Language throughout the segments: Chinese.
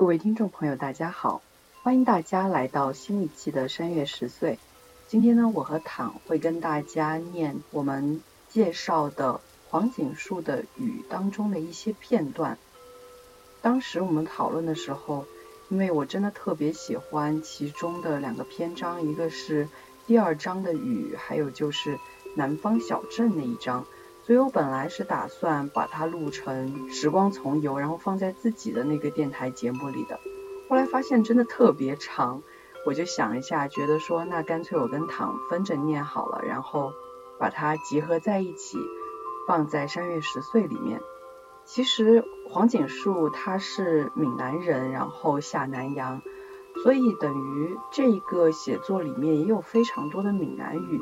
各位听众朋友，大家好，欢迎大家来到新一期的山月十岁。今天呢，我和躺会跟大家念我们介绍的黄锦树的《雨》当中的一些片段。当时我们讨论的时候，因为我真的特别喜欢其中的两个篇章，一个是第二章的《雨》，还有就是南方小镇那一章。所以我本来是打算把它录成《时光从游》，然后放在自己的那个电台节目里的。后来发现真的特别长，我就想一下，觉得说那干脆我跟躺分着念好了，然后把它结合在一起，放在《山月十岁》里面。其实黄锦树他是闽南人，然后下南洋，所以等于这一个写作里面也有非常多的闽南语。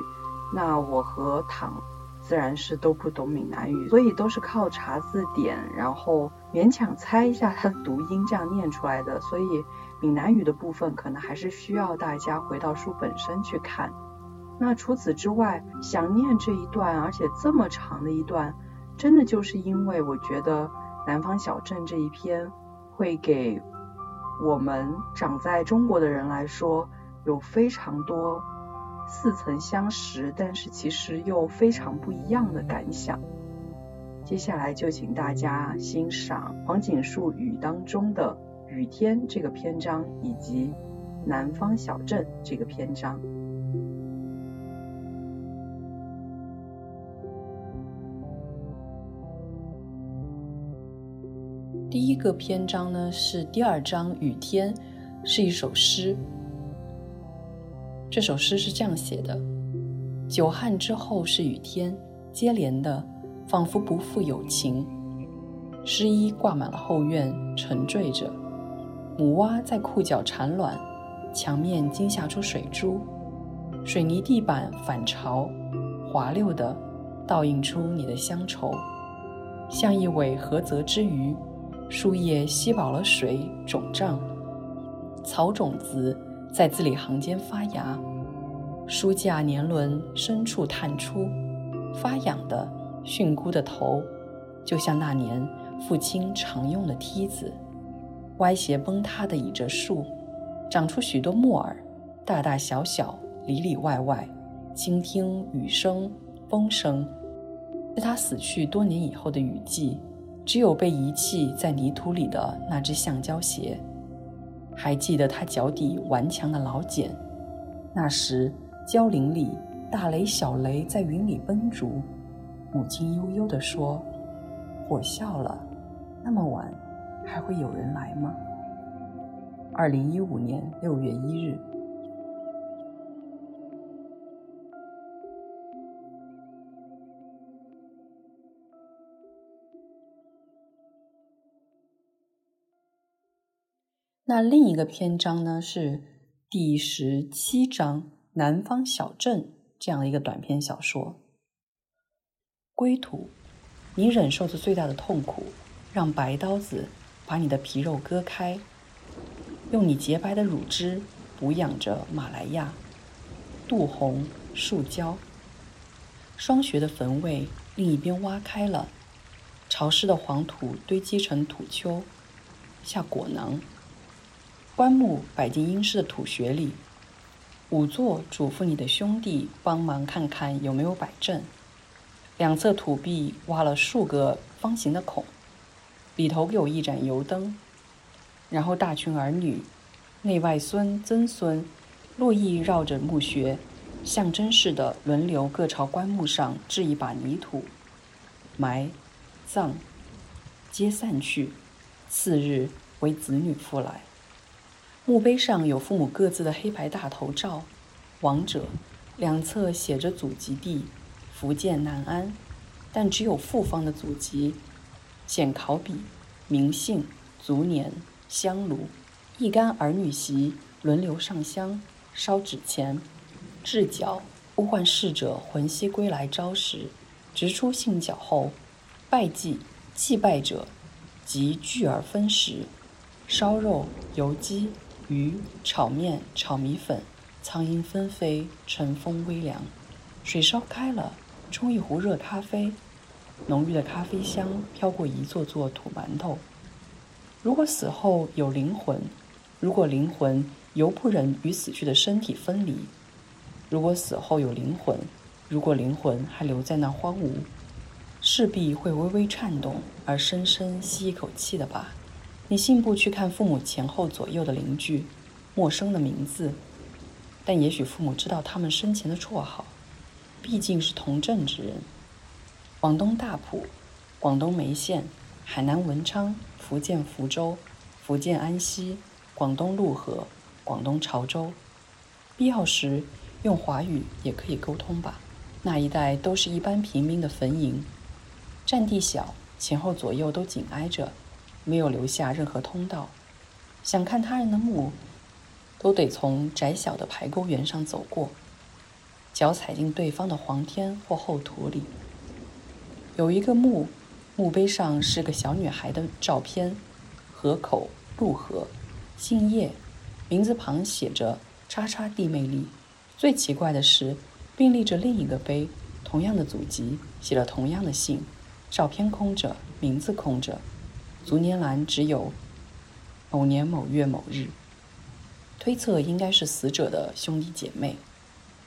那我和躺。自然是都不懂闽南语，所以都是靠查字典，然后勉强猜一下它的读音，这样念出来的。所以闽南语的部分可能还是需要大家回到书本身去看。那除此之外，想念这一段，而且这么长的一段，真的就是因为我觉得《南方小镇》这一篇会给我们长在中国的人来说有非常多。似曾相识，但是其实又非常不一样的感想。接下来就请大家欣赏黄锦树语当中的《雨天》这个篇章，以及《南方小镇》这个篇章。第一个篇章呢是第二章《雨天》，是一首诗。这首诗是这样写的：久旱之后是雨天，接连的，仿佛不负有情。湿衣挂满了后院，沉坠着。母蛙在裤脚产卵，墙面惊吓出水珠。水泥地板反潮，滑溜的，倒映出你的乡愁，像一尾涸泽之鱼。树叶吸饱了水，肿胀。草种子。在字里行间发芽，书架年轮深处探出，发痒的蕈菇的头，就像那年父亲常用的梯子，歪斜崩塌的倚着树，长出许多木耳，大大小小，里里外外，倾听雨声、风声。是他死去多年以后的雨季，只有被遗弃在泥土里的那只橡胶鞋。还记得他脚底顽强的老茧，那时蕉林里大雷小雷在云里奔逐，母亲悠悠地说：“我笑了，那么晚还会有人来吗？”二零一五年六月一日。那另一个篇章呢，是第十七章《南方小镇》这样的一个短篇小说。归途，你忍受着最大的痛苦，让白刀子把你的皮肉割开，用你洁白的乳汁补养着马来亚、杜红、树胶。霜雪的坟位另一边挖开了，潮湿的黄土堆积成土丘，下果囊。棺木摆进阴湿的土穴里，仵作嘱咐你的兄弟帮忙看看有没有摆正。两侧土壁挖了数个方形的孔，里头有一盏油灯。然后大群儿女，内外孙、曾孙，络绎绕着墓穴，象征式的轮流各朝棺木上置一把泥土，埋、葬，皆散去。次日为子女复来。墓碑上有父母各自的黑白大头照，亡者两侧写着祖籍地福建南安，但只有父方的祖籍，简考笔，名姓，卒年，香炉，一干儿女席轮流上香，烧纸钱，置脚，呼唤逝者魂兮归来朝时，直出信脚后，拜祭，祭拜者即聚而分食，烧肉，油鸡。鱼炒面、炒米粉，苍蝇纷飞，晨风微凉，水烧开了，冲一壶热咖啡，浓郁的咖啡香飘过一座座土馒头。如果死后有灵魂，如果灵魂犹不忍与死去的身体分离，如果死后有灵魂，如果灵魂还留在那荒芜，势必会微微颤动，而深深吸一口气的吧。你信步去看父母前后左右的邻居，陌生的名字，但也许父母知道他们生前的绰号，毕竟是同镇之人。广东大埔、广东梅县、海南文昌、福建福州、福建安溪、广东陆河、广东潮州，必要时用华语也可以沟通吧。那一带都是一般平民的坟茔，占地小，前后左右都紧挨着。没有留下任何通道，想看他人的墓，都得从窄小的排沟缘上走过，脚踩进对方的黄天或厚土里。有一个墓，墓碑上是个小女孩的照片，河口陆河，姓叶，名字旁写着“叉叉弟妹丽”。最奇怪的是，并立着另一个碑，同样的祖籍，写了同样的姓，照片空着，名字空着。卒年栏只有某年某月某日，推测应该是死者的兄弟姐妹。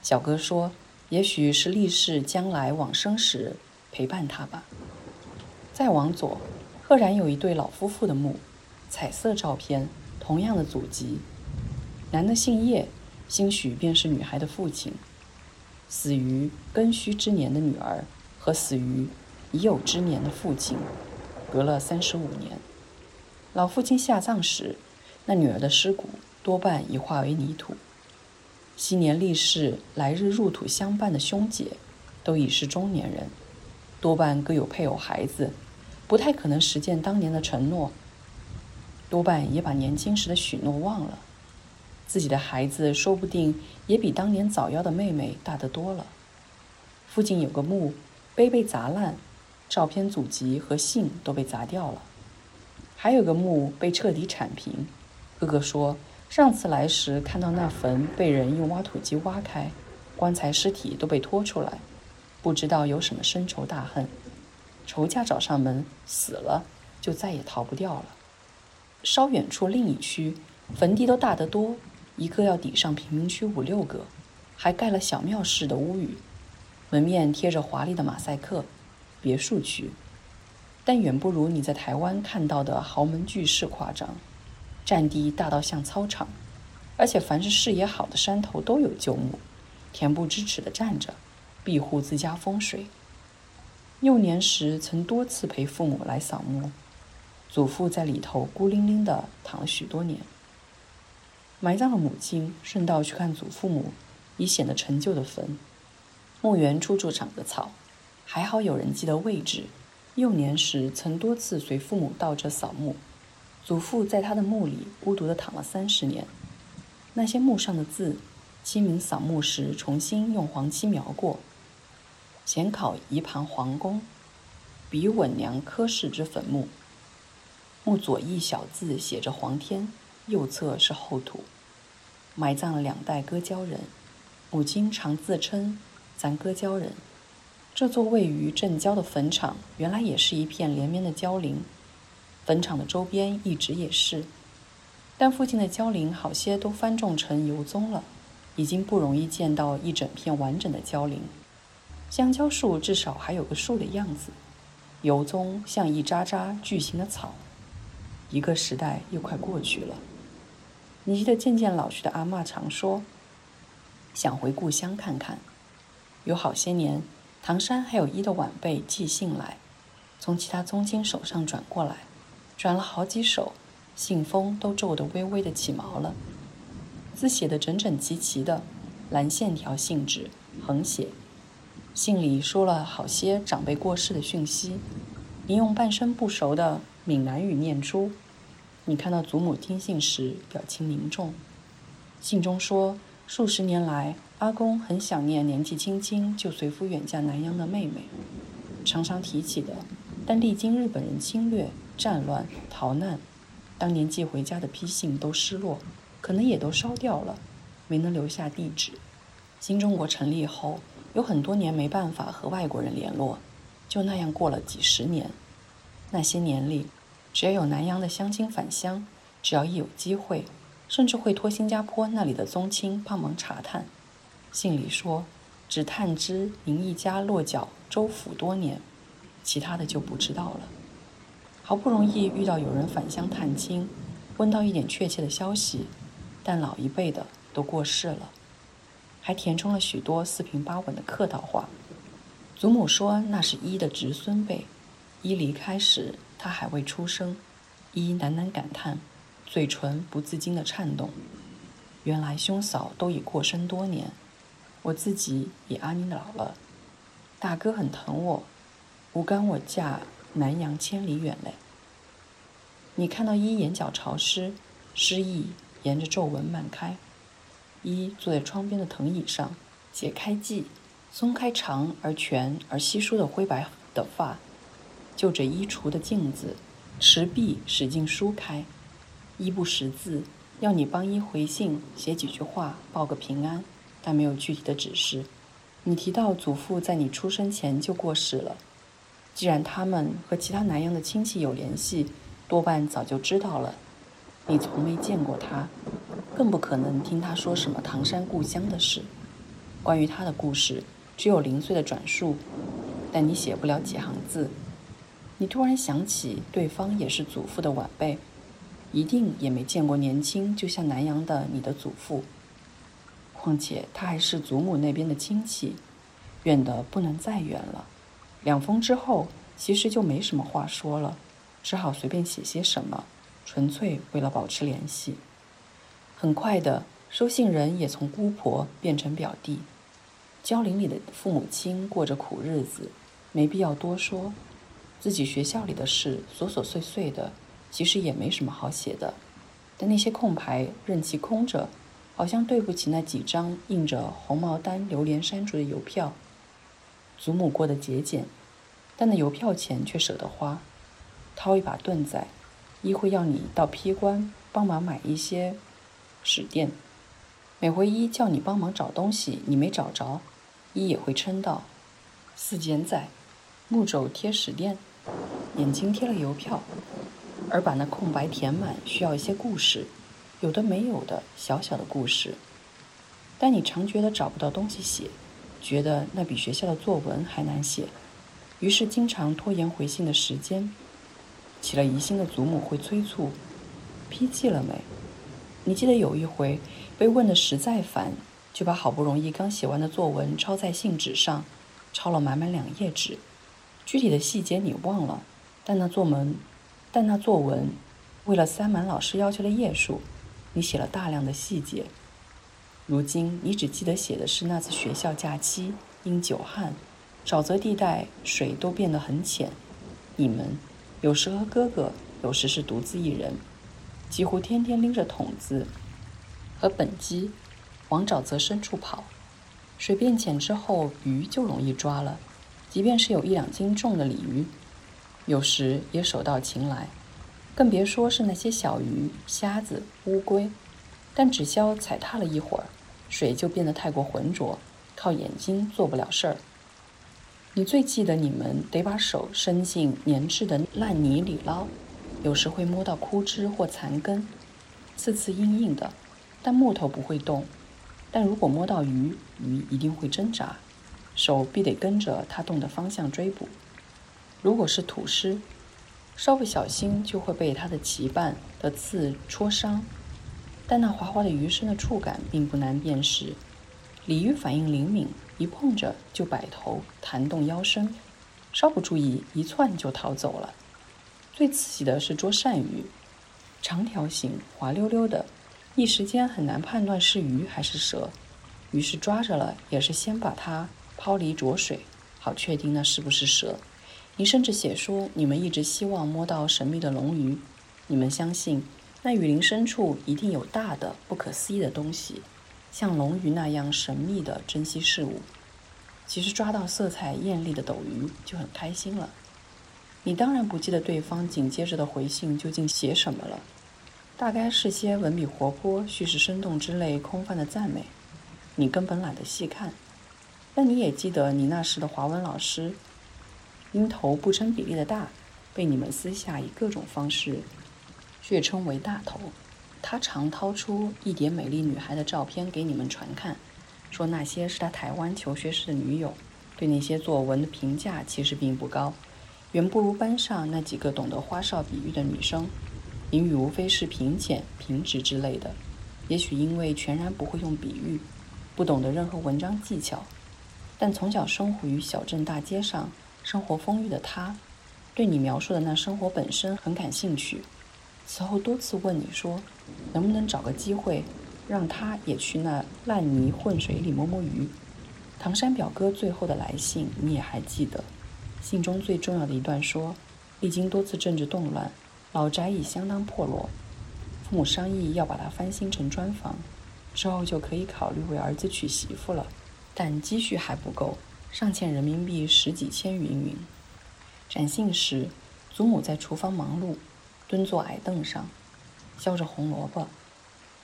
小哥说，也许是立誓将来往生时陪伴他吧。再往左，赫然有一对老夫妇的墓，彩色照片，同样的祖籍。男的姓叶，兴许便是女孩的父亲。死于庚戌之年的女儿和死于已酉之年的父亲。隔了三十五年，老父亲下葬时，那女儿的尸骨多半已化为泥土。昔年立誓来日入土相伴的兄姐，都已是中年人，多半各有配偶孩子，不太可能实践当年的承诺。多半也把年轻时的许诺忘了，自己的孩子说不定也比当年早夭的妹妹大得多了。附近有个墓，碑被砸烂。照片、祖籍和姓都被砸掉了，还有个墓被彻底铲平。哥哥说，上次来时看到那坟被人用挖土机挖开，棺材尸体都被拖出来，不知道有什么深仇大恨。仇家找上门，死了就再也逃不掉了。稍远处另一区，坟地都大得多，一个要抵上贫民区五六个，还盖了小庙式的屋宇，门面贴着华丽的马赛克。别墅区，但远不如你在台湾看到的豪门巨室夸张。占地大到像操场，而且凡是视野好的山头都有旧墓，恬不知耻地站着，庇护自家风水。幼年时曾多次陪父母来扫墓，祖父在里头孤零零地躺了许多年。埋葬了母亲，顺道去看祖父母已显得陈旧的坟。墓园处处长着草。还好有人记得位置。幼年时曾多次随父母到这扫墓，祖父在他的墓里孤独地躺了三十年。那些墓上的字，清明扫墓时重新用黄漆描过。显考一旁皇宫，比稳娘科氏之坟墓。墓左一小字写着“黄天”，右侧是厚土。埋葬了两代割胶人，母亲常自称“咱割胶人”。这座位于镇郊的坟场，原来也是一片连绵的蕉林。坟场的周边一直也是，但附近的蕉林好些都翻种成油棕了，已经不容易见到一整片完整的蕉林。香蕉树至少还有个树的样子，油棕像一扎扎巨型的草。一个时代又快过去了。你记得渐渐老去的阿妈常说，想回故乡看看，有好些年。唐山还有一的晚辈寄信来，从其他宗亲手上转过来，转了好几手，信封都皱得微微的起毛了，字写得整整齐齐的，蓝线条信纸，横写。信里说了好些长辈过世的讯息，你用半生不熟的闽南语念出。你看到祖母听信时，表情凝重。信中说，数十年来。阿公很想念年纪轻轻就随夫远嫁南洋的妹妹，常常提起的。但历经日本人侵略、战乱、逃难，当年寄回家的批信都失落，可能也都烧掉了，没能留下地址。新中国成立后，有很多年没办法和外国人联络，就那样过了几十年。那些年里，只要有南洋的乡亲返乡，只要一有机会，甚至会托新加坡那里的宗亲帮忙查探。信里说，只探知您一家落脚州府多年，其他的就不知道了。好不容易遇到有人返乡探亲，问到一点确切的消息，但老一辈的都过世了，还填充了许多四平八稳的客套话。祖母说那是一的侄孙辈，一离开时他还未出生。一喃喃感叹，嘴唇不自禁的颤动。原来兄嫂都已过身多年。我自己也阿尼老了，大哥很疼我，无干我嫁南洋千里远嘞。你看到一眼角潮湿，诗意沿着皱纹漫开。一坐在窗边的藤椅上，解开髻，松开长而全而稀疏的灰白的发，就着衣橱的镜子，持臂使劲梳开。一不识字，要你帮一回信，写几句话，报个平安。但没有具体的指示。你提到祖父在你出生前就过世了，既然他们和其他南洋的亲戚有联系，多半早就知道了。你从没见过他，更不可能听他说什么唐山故乡的事。关于他的故事，只有零碎的转述，但你写不了几行字。你突然想起，对方也是祖父的晚辈，一定也没见过年轻就像南洋的你的祖父。况且他还是祖母那边的亲戚，远的不能再远了。两封之后，其实就没什么话说了，只好随便写些什么，纯粹为了保持联系。很快的，收信人也从姑婆变成表弟。蕉林里的父母亲过着苦日子，没必要多说。自己学校里的事，琐琐碎碎的，其实也没什么好写的。但那些空白，任其空着。好像对不起那几张印着红毛丹、榴莲山竹的邮票。祖母过得节俭，但那邮票钱却舍得花。掏一把盾仔，一会要你到批官帮忙买一些纸垫。每回一叫你帮忙找东西，你没找着，一也会称道：四剪仔，木轴贴纸垫，眼睛贴了邮票，而把那空白填满，需要一些故事。有的没有的小小的故事，但你常觉得找不到东西写，觉得那比学校的作文还难写，于是经常拖延回信的时间。起了疑心的祖母会催促：“批记了没？”你记得有一回被问的实在烦，就把好不容易刚写完的作文抄在信纸上，抄了满满两页纸。具体的细节你忘了，但那作文，但那作文，为了塞满老师要求的页数。你写了大量的细节，如今你只记得写的是那次学校假期，因久旱，沼泽地带水都变得很浅。你们有时和哥哥，有时是独自一人，几乎天天拎着桶子和本机往沼泽深处跑。水变浅之后，鱼就容易抓了，即便是有一两斤重的鲤鱼，有时也手到擒来。更别说是那些小鱼、虾子、乌龟，但只消踩踏了一会儿，水就变得太过浑浊，靠眼睛做不了事儿。你最记得你们得把手伸进粘滞的烂泥里捞，有时会摸到枯枝或残根，刺刺硬硬的，但木头不会动。但如果摸到鱼，鱼一定会挣扎，手必得跟着它动的方向追捕。如果是土狮。稍不小心就会被它的鳍瓣的刺戳伤，但那滑滑的鱼身的触感并不难辨识。鲤鱼反应灵敏，一碰着就摆头弹动腰身，稍不注意一窜就逃走了。最刺激的是捉鳝鱼，长条形，滑溜溜的，一时间很难判断是鱼还是蛇。于是抓着了，也是先把它抛离浊水，好确定那是不是蛇。你甚至写说，你们一直希望摸到神秘的龙鱼，你们相信那雨林深处一定有大的、不可思议的东西，像龙鱼那样神秘的珍稀事物。其实抓到色彩艳丽的斗鱼就很开心了。你当然不记得对方紧接着的回信究竟写什么了，大概是些文笔活泼、叙事生动之类空泛的赞美，你根本懒得细看。但你也记得你那时的华文老师。因头不成比例的大，被你们私下以各种方式血称为大头。他常掏出一叠美丽女孩的照片给你们传看，说那些是他台湾求学时的女友。对那些作文的评价其实并不高，远不如班上那几个懂得花哨比喻的女生。评语无非是平浅、平直之类的。也许因为全然不会用比喻，不懂得任何文章技巧，但从小生活于小镇大街上、生活丰裕的他，对你描述的那生活本身很感兴趣。此后多次问你说，能不能找个机会，让他也去那烂泥混水里摸摸鱼。唐山表哥最后的来信，你也还记得？信中最重要的一段说：历经多次政治动乱，老宅已相当破落，父母商议要把它翻新成砖房，之后就可以考虑为儿子娶媳妇了。但积蓄还不够，尚欠人民币十几千云云。展信时，祖母在厨房忙碌，蹲坐矮凳上，削着红萝卜，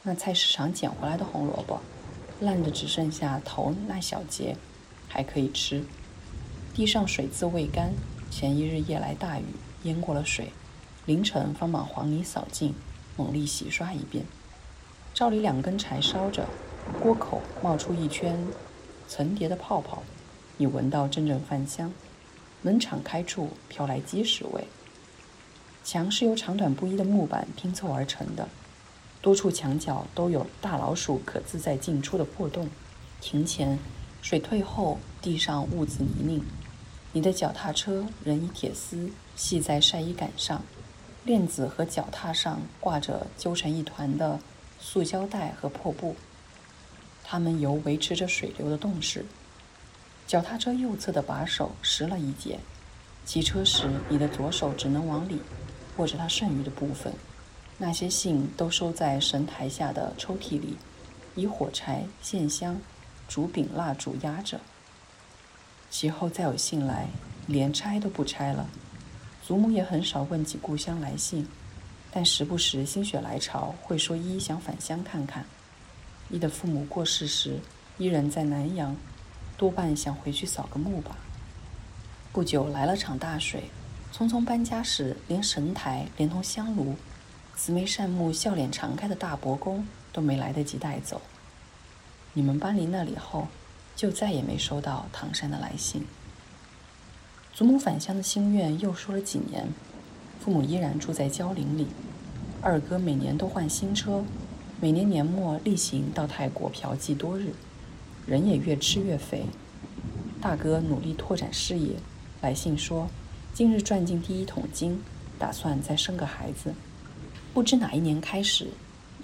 那菜市场捡回来的红萝卜。烂的只剩下头那小节，还可以吃。地上水渍未干，前一日夜来大雨淹过了水，凌晨方把黄泥扫净，猛力洗刷一遍。灶里两根柴烧着，锅口冒出一圈层叠的泡泡，你闻到阵阵饭香。门敞开处飘来鸡屎味。墙是由长短不一的木板拼凑而成的。多处墙角都有大老鼠可自在进出的破洞。庭前水退后，地上兀自泥泞。你的脚踏车仍以铁丝系在晒衣杆上，链子和脚踏上挂着揪成一团的塑胶袋和破布，它们由维持着水流的动势。脚踏车右侧的把手折了一截，骑车时你的左手只能往里握着它剩余的部分。那些信都收在神台下的抽屉里，以火柴、线香、竹柄、蜡烛压着。其后再有信来，连拆都不拆了。祖母也很少问起故乡来信，但时不时心血来潮会说一想返乡看看。一的父母过世时，依然在南阳，多半想回去扫个墓吧。不久来了场大水，匆匆搬家时，连神台连同香炉。慈眉善目、笑脸常开的大伯公都没来得及带走。你们搬离那里后，就再也没收到唐山的来信。祖母返乡的心愿又说了几年，父母依然住在蕉林里。二哥每年都换新车，每年年末例行到泰国嫖妓多日，人也越吃越肥。大哥努力拓展事业，来信说今日赚进第一桶金，打算再生个孩子。不知哪一年开始，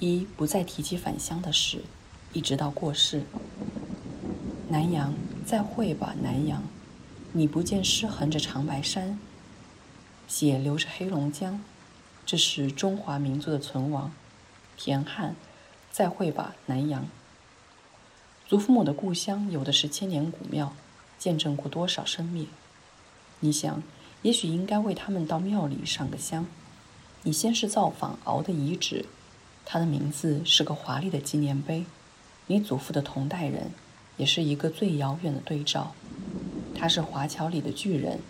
一不再提起返乡的事，一直到过世。南阳，再会吧，南阳。你不见尸横着长白山，血流着黑龙江，这是中华民族的存亡。田汉，再会吧，南阳。祖父母的故乡有的是千年古庙，见证过多少生灭。你想，也许应该为他们到庙里上个香。你先是造访敖的遗址，他的名字是个华丽的纪念碑。你祖父的同代人，也是一个最遥远的对照。他是华侨里的巨人，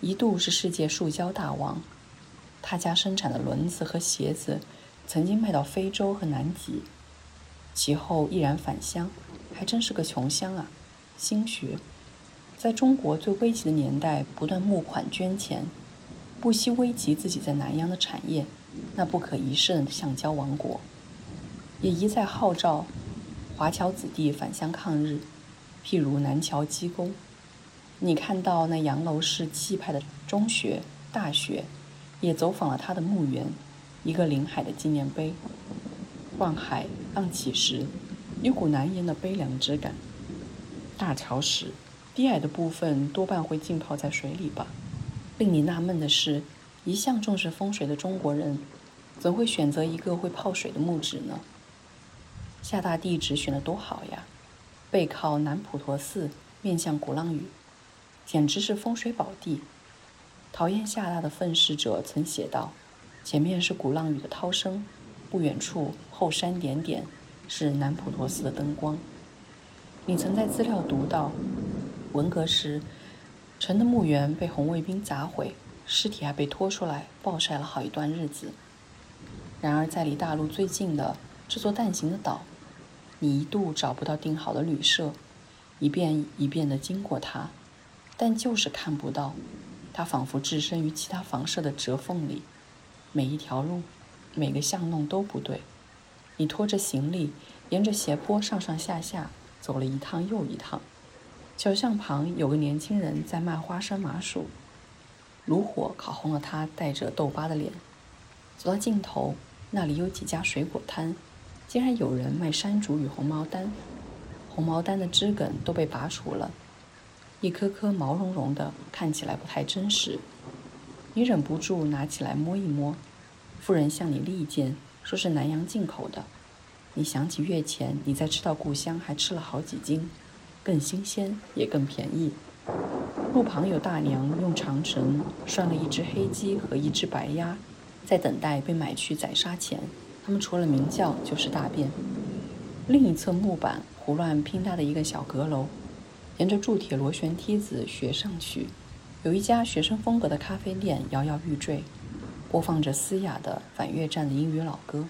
一度是世界塑胶大王。他家生产的轮子和鞋子，曾经卖到非洲和南极。其后毅然返乡，还真是个穷乡啊！新学，在中国最危急的年代，不断募款捐钱。不惜危及自己在南洋的产业，那不可一世的橡胶王国，也一再号召华侨子弟返乡抗日。譬如南桥机工，你看到那洋楼式气派的中学、大学，也走访了他的墓园，一个临海的纪念碑。望海浪起时，有股难言的悲凉之感。大潮时，低矮的部分多半会浸泡在水里吧。令你纳闷的是，一向重视风水的中国人，怎会选择一个会泡水的墓址呢？厦大地址选得多好呀，背靠南普陀寺，面向鼓浪屿，简直是风水宝地。讨厌厦大的愤世者曾写道：“前面是鼓浪屿的涛声，不远处后山点点是南普陀寺的灯光。”你曾在资料读到，文革时。城的墓园被红卫兵砸毁，尸体还被拖出来暴晒了好一段日子。然而，在离大陆最近的这座蛋形的岛，你一度找不到订好的旅社，一遍一遍地经过它，但就是看不到。它仿佛置身于其他房舍的折缝里，每一条路，每个巷弄都不对。你拖着行李，沿着斜坡上上下下走了一趟又一趟。小巷旁有个年轻人在卖花生麻薯，炉火烤红了他带着痘疤的脸。走到尽头，那里有几家水果摊，竟然有人卖山竹与红毛丹，红毛丹的枝梗都被拔除了。一颗颗毛茸茸的，看起来不太真实。你忍不住拿起来摸一摸。妇人向你力荐，说是南洋进口的。你想起月前你在吃到故乡还吃了好几斤，更新鲜也更便宜。路旁有大娘用长绳拴了一只黑鸡和一只白鸭，在等待被买去宰杀前，它们除了鸣叫就是大便。另一侧木板胡乱拼搭的一个小阁楼。沿着铸铁螺旋梯子学上去，有一家学生风格的咖啡店摇摇欲坠，播放着嘶哑的反越战的英语老歌。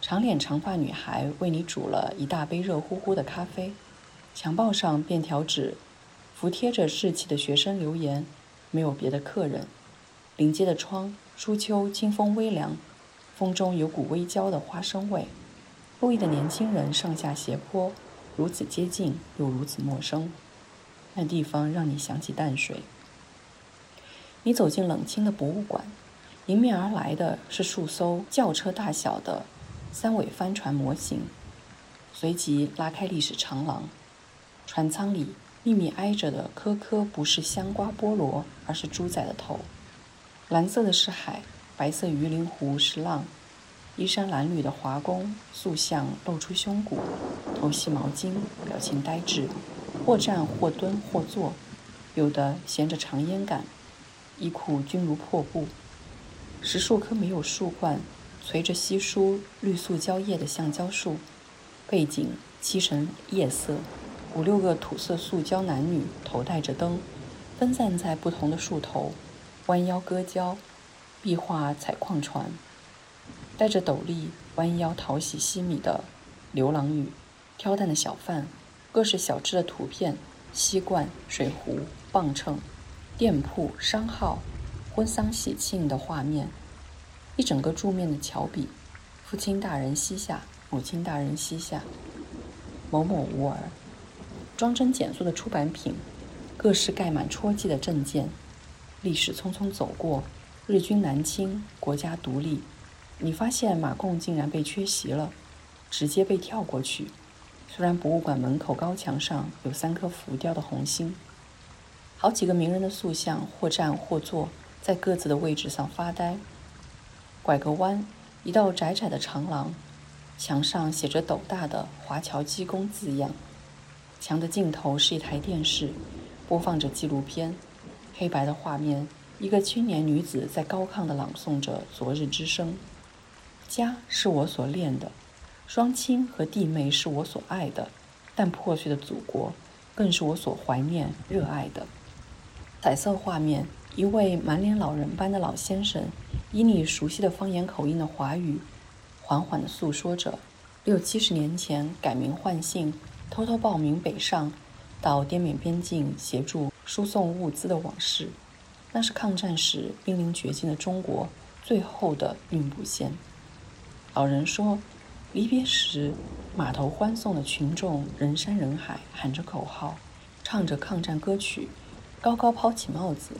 长脸长发女孩为你煮了一大杯热乎乎的咖啡，墙报上便条纸服贴着稚气的学生留言，没有别的客人。临街的窗，初秋清风微凉，风中有股微焦的花生味。路易的年轻人上下斜坡。如此接近，又如此陌生。那地方让你想起淡水。你走进冷清的博物馆，迎面而来的是数艘轿车大小的三尾帆船模型，随即拉开历史长廊。船舱里密密挨着的颗颗不是香瓜菠萝，而是猪仔的头。蓝色的是海，白色鱼鳞湖是浪。衣衫褴褛的华工塑像露出胸骨，头系毛巾，表情呆滞，或站或蹲或坐，有的衔着长烟杆，衣裤均如破布。十数棵没有树冠、垂着稀疏绿塑胶叶的橡胶树，背景漆成夜色。五六个土色塑胶男女头戴着灯，分散在不同的树头，弯腰割胶，壁画采矿船。戴着斗笠、弯腰讨喜西米的流浪女，挑担的小贩，各式小吃的图片，锡罐、水壶、磅秤，店铺、商号，婚丧喜庆的画面，一整个柱面的桥笔，父亲大人膝下，母亲大人膝下，某某无儿，装帧简素的出版品，各式盖满戳记的证件，历史匆匆走过，日军南侵，国家独立。你发现马贡竟然被缺席了，直接被跳过去。虽然博物馆门口高墙上有三颗浮雕的红星，好几个名人的塑像或站或坐在各自的位置上发呆。拐个弯，一道窄窄的长廊，墙上写着斗大的“华侨机工”字样。墙的尽头是一台电视，播放着纪录片，黑白的画面，一个青年女子在高亢地朗诵着昨日之声。家是我所恋的，双亲和弟妹是我所爱的，但破碎的祖国更是我所怀念、热爱的。彩色画面，一位满脸老人般的老先生，以你熟悉的方言口音的华语，缓缓地诉说着六七十年前改名换姓、偷偷报名北上，到滇缅边境协助输送物资的往事。那是抗战时濒临绝境的中国最后的运补线。老人说：“离别时，码头欢送的群众人山人海，喊着口号，唱着抗战歌曲，高高抛起帽子，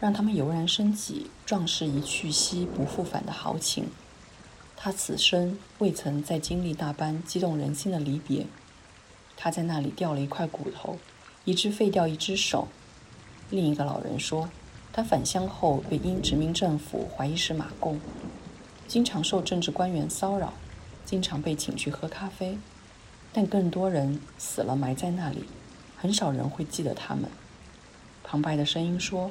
让他们油然升起壮士一去兮不复返的豪情。他此生未曾再经历那般激动人心的离别。他在那里掉了一块骨头，一只废掉一只手。”另一个老人说：“他返乡后被英殖民政府怀疑是马共。”经常受政治官员骚扰，经常被请去喝咖啡，但更多人死了埋在那里，很少人会记得他们。旁白的声音说：“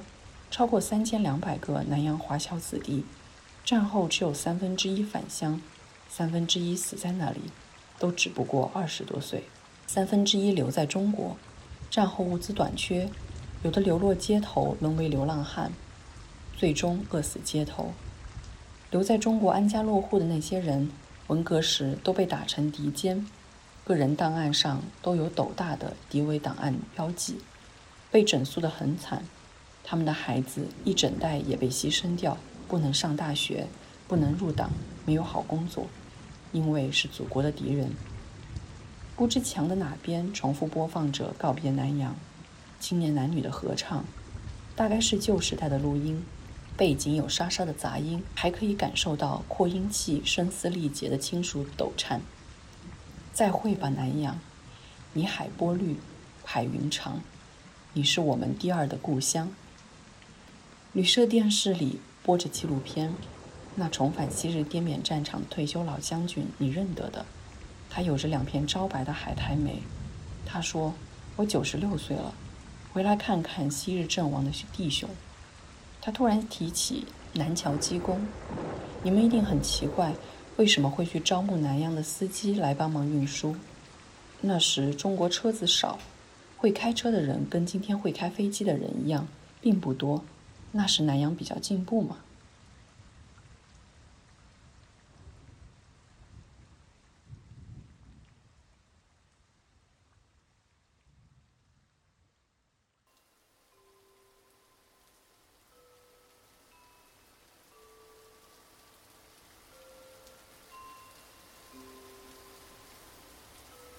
超过三千两百个南洋华侨子弟，战后只有三分之一返乡，三分之一死在那里，都只不过二十多岁，三分之一留在中国。战后物资短缺，有的流落街头，沦为流浪汉，最终饿死街头。留在中国安家落户的那些人，文革时都被打成敌奸，个人档案上都有斗大的敌伪档案标记，被整肃得很惨。他们的孩子一整代也被牺牲掉，不能上大学，不能入党，没有好工作，因为是祖国的敌人。不知墙的哪边重复播放着《告别南洋》，青年男女的合唱，大概是旧时代的录音，背景有沙沙的杂音，还可以感受到扩音器声嘶力竭的金属抖颤。再会吧，南洋，你海波绿，海云长，你是我们第二的故乡。旅社电视里播着纪录片，那重返昔日滇缅战场的退休老将军，你认得的。他有着两片招白的海苔眉。他说：“我九十六岁了，回来看看昔日阵亡的弟兄。”他突然提起南桥机工，你们一定很奇怪，为什么会去招募南洋的司机来帮忙运输？那时中国车子少，会开车的人跟今天会开飞机的人一样，并不多。那时南洋比较进步嘛。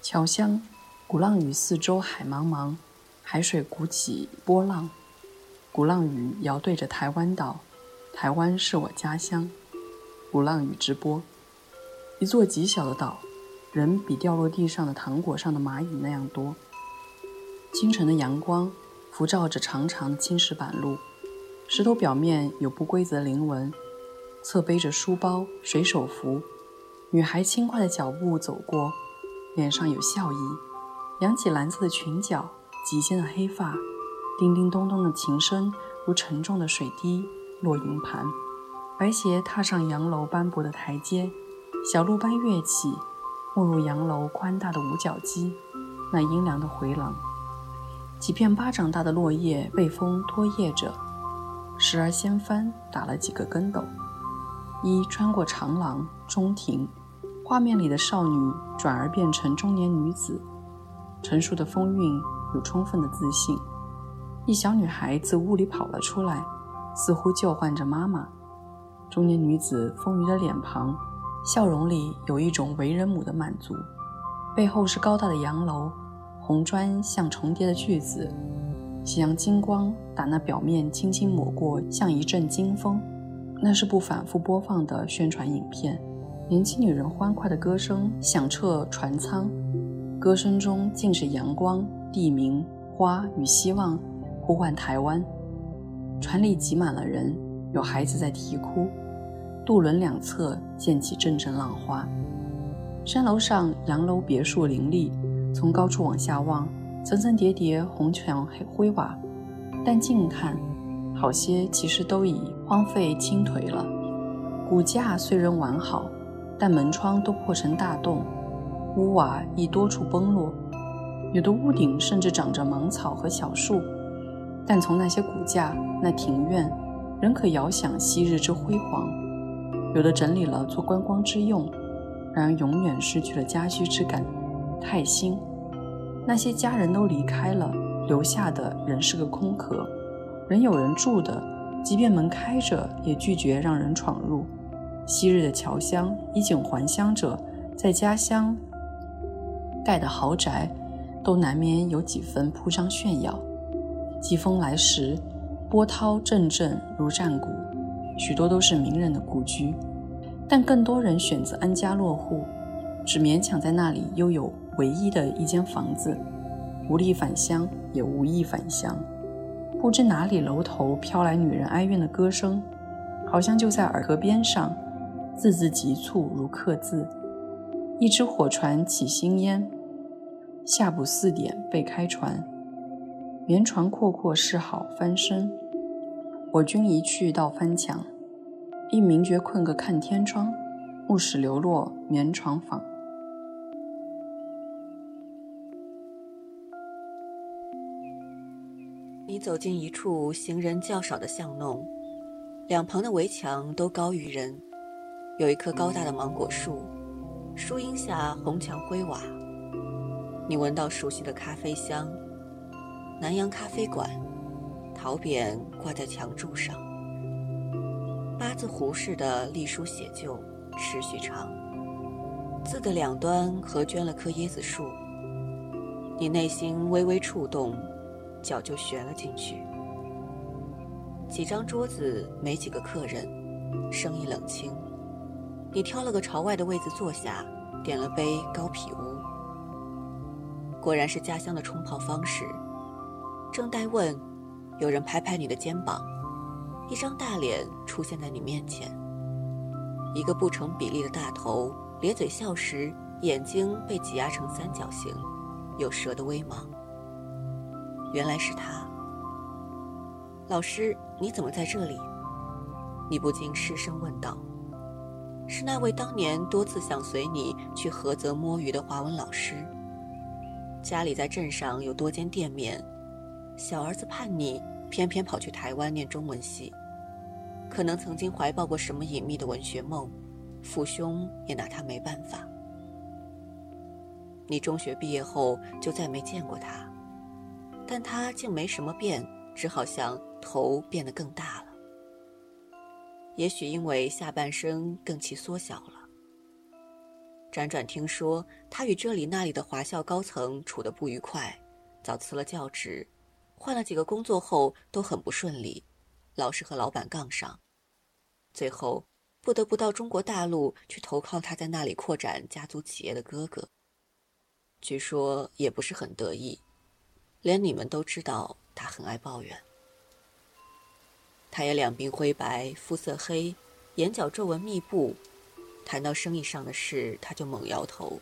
侨乡，鼓浪屿四周海茫茫，海水鼓起波浪。鼓浪屿遥对着台湾岛，台湾是我家乡。鼓浪屿直播，一座极小的岛，人比掉落地上的糖果上的蚂蚁那样多。清晨的阳光辐照着长长的青石板路，石头表面有不规则的鳞纹。侧背着书包、水手服，女孩轻快的脚步走过，脸上有笑意，扬起蓝色的裙角，及肩的黑发。叮叮咚咚的琴声如沉重的水滴落银盘，白鞋踏上洋楼斑驳的台阶，小路般跃起，没入洋楼宽大的五角基，那阴凉的回廊。几片巴掌大的落叶被风拖曳着，时而掀翻，打了几个跟斗。一穿过长廊，中庭，画面里的少女转而变成中年女子，成熟的风韵有充分的自信。一小女孩自屋里跑了出来，似乎叫唤着妈妈。中年女子丰腴的脸庞，笑容里有一种为人母的满足。背后是高大的洋楼，红砖像重叠的句子，夕阳金光打那表面轻轻抹过，像一阵金风。那是部反复播放的宣传影片，年轻女人欢快的歌声响彻船舱，歌声中尽是阳光、地名、花与希望。呼唤台湾，船里挤满了人，有孩子在啼哭。渡轮两侧溅起阵阵浪花。山楼上洋楼别墅林立，从高处往下望，层层叠叠红墙黑灰瓦，但近看，好些其实都已荒废倾颓了。骨架虽仍完好，但门窗都破成大洞，屋瓦亦多处崩落，有的屋顶甚至长着芒草和小树。但从那些骨架、那庭院，仍可遥想昔日之辉煌。有的整理了做观光之用，然而永远失去了家居之感，太新。那些家人都离开了，留下的仍是个空壳。仍有人住的，即便门开着，也拒绝让人闯入。昔日的侨乡衣锦还乡者，在家乡盖的豪宅，都难免有几分铺张炫耀。季风来时，波涛阵阵如战鼓，许多都是名人的故居，但更多人选择安家落户，只勉强在那里拥有唯一的一间房子，无力返乡，也无意返乡。不知哪里楼头飘来女人哀怨的歌声，好像就在耳壳边上，字字急促如刻字。一只火船起新烟，下午四点被开船。棉床阔阔是好翻身，我君一去到翻墙，一名觉困个看天窗，暮始流落棉床坊。你走进一处行人较少的巷弄，两旁的围墙都高于人，有一棵高大的芒果树，树荫下红墙灰瓦。你闻到熟悉的咖啡香，南洋咖啡馆，陶匾挂在墙柱上，八字胡似的隶书写就，持续长。字的两端合捐了棵椰子树，你内心微微触动，脚就悬了进去。几张桌子没几个客人，生意冷清。你挑了个朝外的位子坐下，点了杯高匹乌。果然是家乡的冲泡方式。正待问，有人拍拍你的肩膀，一张大脸出现在你面前。一个不成比例的大头，咧嘴笑时，眼睛被挤压成三角形，有蛇的微芒。原来是他。老师，你怎么在这里？你不禁失声问道：“是那位当年多次想随你去菏泽摸鱼的华文老师。家里在镇上有多间店面，小儿子叛逆，偏偏跑去台湾念中文系。可能曾经怀抱过什么隐秘的文学梦，父兄也拿他没办法。你中学毕业后就再没见过他，但他竟没什么变。”只好像头变得更大了，也许因为下半身更其缩小了。辗转听说他与这里那里的华校高层处得不愉快，早辞了教职，换了几个工作后都很不顺利，老是和老板杠上，最后不得不到中国大陆去投靠他在那里扩展家族企业的哥哥。据说也不是很得意，连你们都知道。他很爱抱怨，他也两鬓灰白，肤色黑，眼角皱纹密布。谈到生意上的事，他就猛摇头，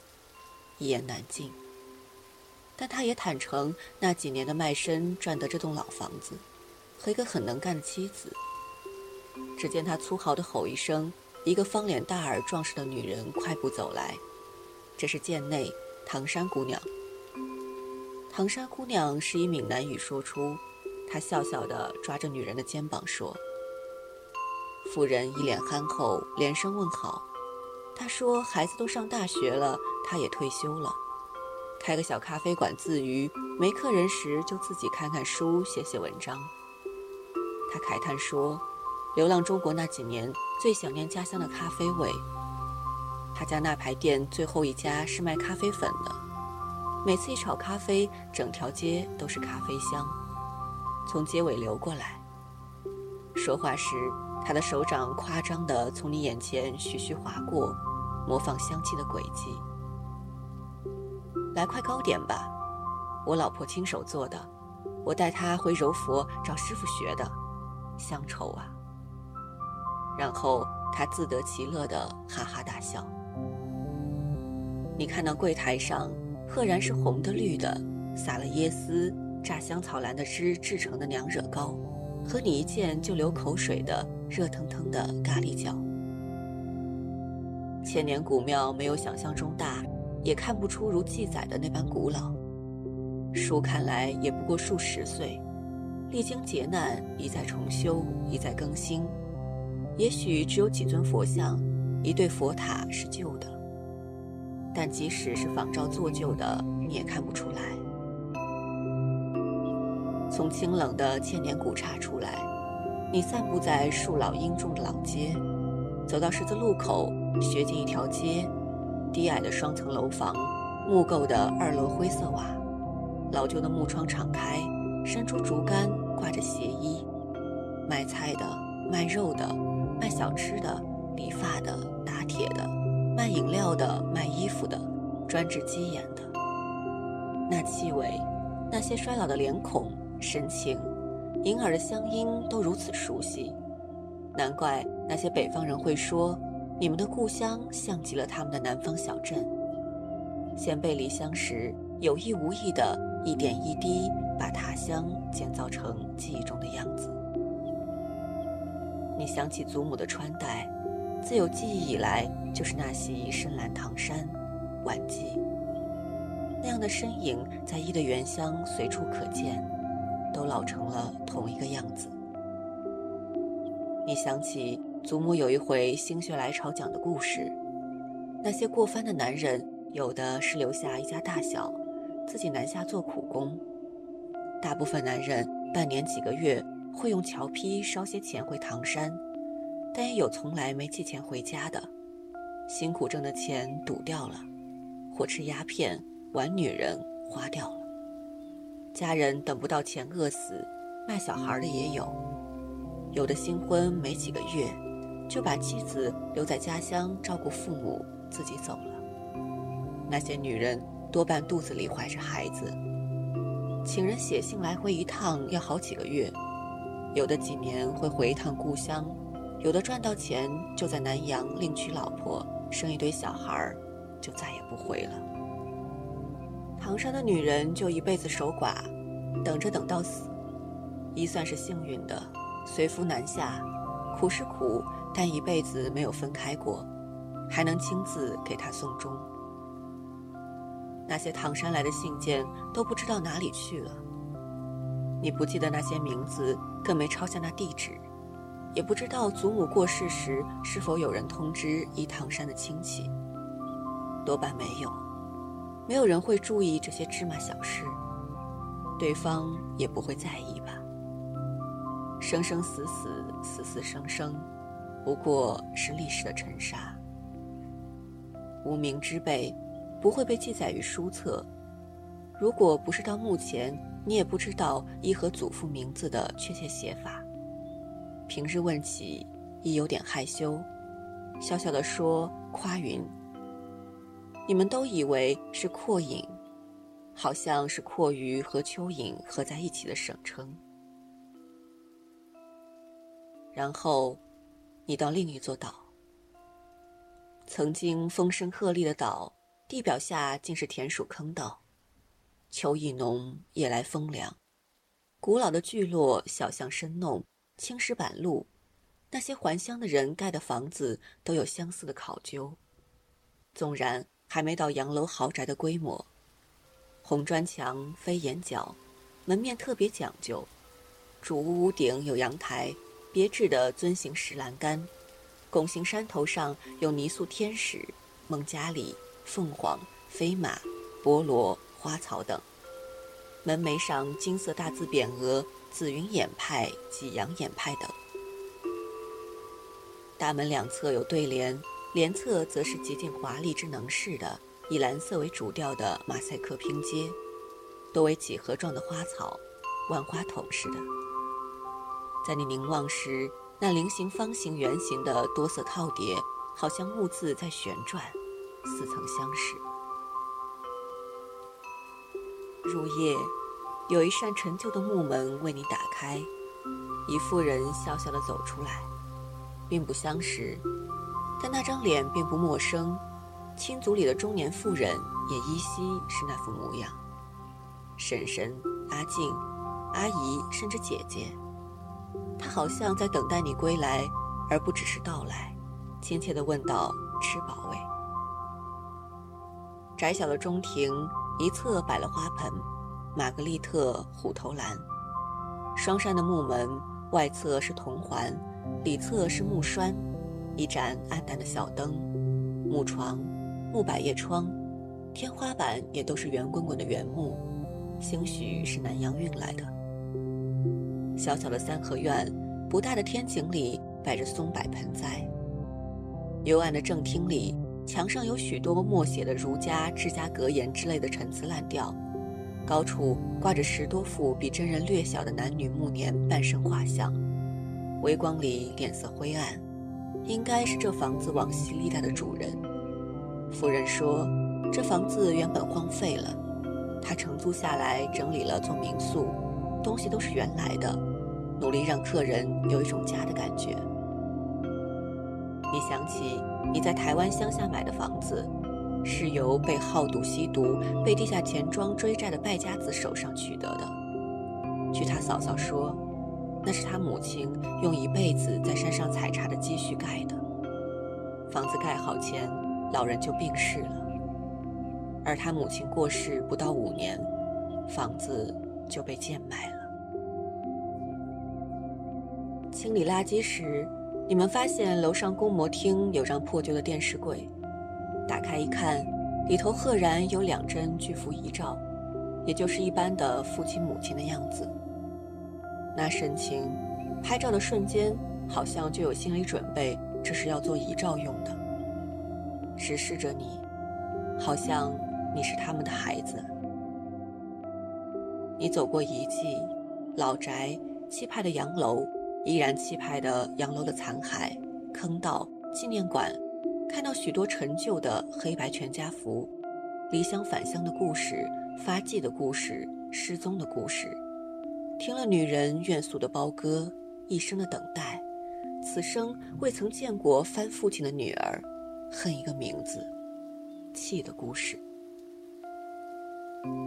一言难尽。但他也坦诚，那几年的卖身赚得这栋老房子，和一个很能干的妻子。只见他粗豪地吼一声，一个方脸大耳壮实的女人快步走来，这是贱内唐山姑娘。唐山姑娘是以闽南语说出，她笑笑地抓着女人的肩膀说：“妇人一脸憨厚，连声问好。她说孩子都上大学了，她也退休了，开个小咖啡馆自娱，没客人时就自己看看书，写写文章。他慨叹说，流浪中国那几年，最想念家乡的咖啡味。他家那排店最后一家是卖咖啡粉的。”每次一炒咖啡，整条街都是咖啡香，从街尾流过来。说话时，他的手掌夸张地从你眼前徐徐划过，模仿香气的轨迹。来块糕点吧，我老婆亲手做的，我带她回柔佛找师傅学的，乡愁啊。然后他自得其乐的哈哈大笑。你看到柜台上。赫然是红的绿的，撒了椰丝、榨香草兰的汁制成的娘惹糕，和你一见就流口水的热腾腾的咖喱饺。千年古庙没有想象中大，也看不出如记载的那般古老。书看来也不过数十岁，历经劫难，一再重修，一再更新。也许只有几尊佛像，一对佛塔是旧的。但即使是仿照做旧的，你也看不出来。从清冷的千年古刹出来，你散步在树老荫重的老街，走到十字路口，学进一条街，低矮的双层楼房，木构的二楼灰色瓦，老旧的木窗敞开，伸出竹竿，挂着鞋衣，卖菜的，卖肉的，卖小吃的，理发的，打铁的。卖饮料的，卖衣服的，专治鸡眼的。那气味，那些衰老的脸孔、神情，银耳的乡音都如此熟悉。难怪那些北方人会说，你们的故乡像极了他们的南方小镇。先辈离乡时，有意无意的一点一滴，把他乡建造成记忆中的样子。你想起祖母的穿戴。自有记忆以来，就是那袭深蓝唐山，晚季那样的身影，在一的原乡随处可见，都老成了同一个样子。你想起祖母有一回心血来潮讲的故事，那些过番的男人，有的是留下一家大小，自己南下做苦工；大部分男人半年几个月会用桥坯捎些钱回唐山，但也有从来没寄钱回家的，辛苦挣的钱赌掉了，或吃鸦片、玩女人花掉了。家人等不到钱饿死，卖小孩的也有。有的新婚没几个月，就把妻子留在家乡照顾父母，自己走了。那些女人多半肚子里怀着孩子，请人写信来回一趟要好几个月，有的几年会回一趟故乡，有的赚到钱就在南洋另娶老婆，生一堆小孩儿，就再也不回了。唐山的女人就一辈子守寡，等着等到死，一算是幸运的，随夫南下，苦是苦，但一辈子没有分开过，还能亲自给他送终。那些唐山来的信件都不知道哪里去了，你不记得那些名字，更没抄下那地址，也不知道祖母过世时是否有人通知一唐山的亲戚，多半没有。没有人会注意这些芝麻小事，对方也不会在意吧。生生死死，死死生生，不过是历史的尘沙。无名之辈，不会被记载于书册。如果不是到目前，你也不知道一和祖父名字的确切写法。平日问起，亦有点害羞，笑笑的说：“夸云。”你们都以为是阔影，好像是阔鱼和蚯蚓合在一起的省称。然后，你到另一座岛。曾经风声鹤唳的岛，地表下竟是田鼠坑道。秋意浓，夜来风凉。古老的聚落，小巷深弄，青石板路，那些还乡的人盖的房子都有相似的考究。纵然。还没到洋楼豪宅的规模，红砖墙、飞檐角，门面特别讲究。主屋屋顶有阳台，别致的尊形石栏杆。拱形山头上有泥塑天使、孟加里、凤凰、飞马、菠萝、花草等。门楣上金色大字匾额“紫云眼派”“济阳眼派”等。大门两侧有对联。联侧则是极尽华丽之能事的，以蓝色为主调的马赛克拼接，多为几何状的花草，万花筒似的。在你凝望时，那菱形、方形、圆形的多色套叠，好像木字在旋转，似曾相识。入夜，有一扇陈旧的木门为你打开，一妇人笑笑地走出来，并不相识。但那张脸并不陌生，亲族里的中年妇人也依稀是那副模样。婶婶、阿静、阿姨，甚至姐姐，他好像在等待你归来，而不只是到来。亲切地问道：“吃饱未？”窄小的中庭一侧摆了花盆，玛格丽特、虎头兰。双扇的木门，外侧是铜环，里侧是木栓。一盏暗淡的小灯，木床，木百叶窗，天花板也都是圆滚滚的原木，兴许是南洋运来的。小小的三合院，不大的天井里摆着松柏盆栽。幽暗的正厅里，墙上有许多默写的儒家治家格言之类的陈词滥调，高处挂着十多幅比真人略小的男女暮年半身画像，微光里脸色灰暗。应该是这房子往昔历代的主人。夫人说，这房子原本荒废了，她承租下来整理了做民宿，东西都是原来的，努力让客人有一种家的感觉。你想起你在台湾乡下买的房子，是由被好赌吸毒、被地下钱庄追债的败家子手上取得的。据他嫂嫂说。那是他母亲用一辈子在山上采茶的积蓄盖的。房子盖好前，老人就病逝了，而他母亲过世不到五年，房子就被贱卖了。清理垃圾时，你们发现楼上公模厅有张破旧的电视柜，打开一看，里头赫然有两帧巨幅遗照，也就是一般的父亲母亲的样子。那神情，拍照的瞬间好像就有心理准备，这是要做遗照用的。直视着你，好像你是他们的孩子。你走过遗迹、老宅、气派的洋楼，依然气派的洋楼的残骸、坑道、纪念馆，看到许多陈旧的黑白全家福，离乡返乡的故事、发迹的故事、失踪的故事。听了女人怨诉的包歌，一生的等待，此生未曾见过翻父亲的女儿，恨一个名字，气的故事。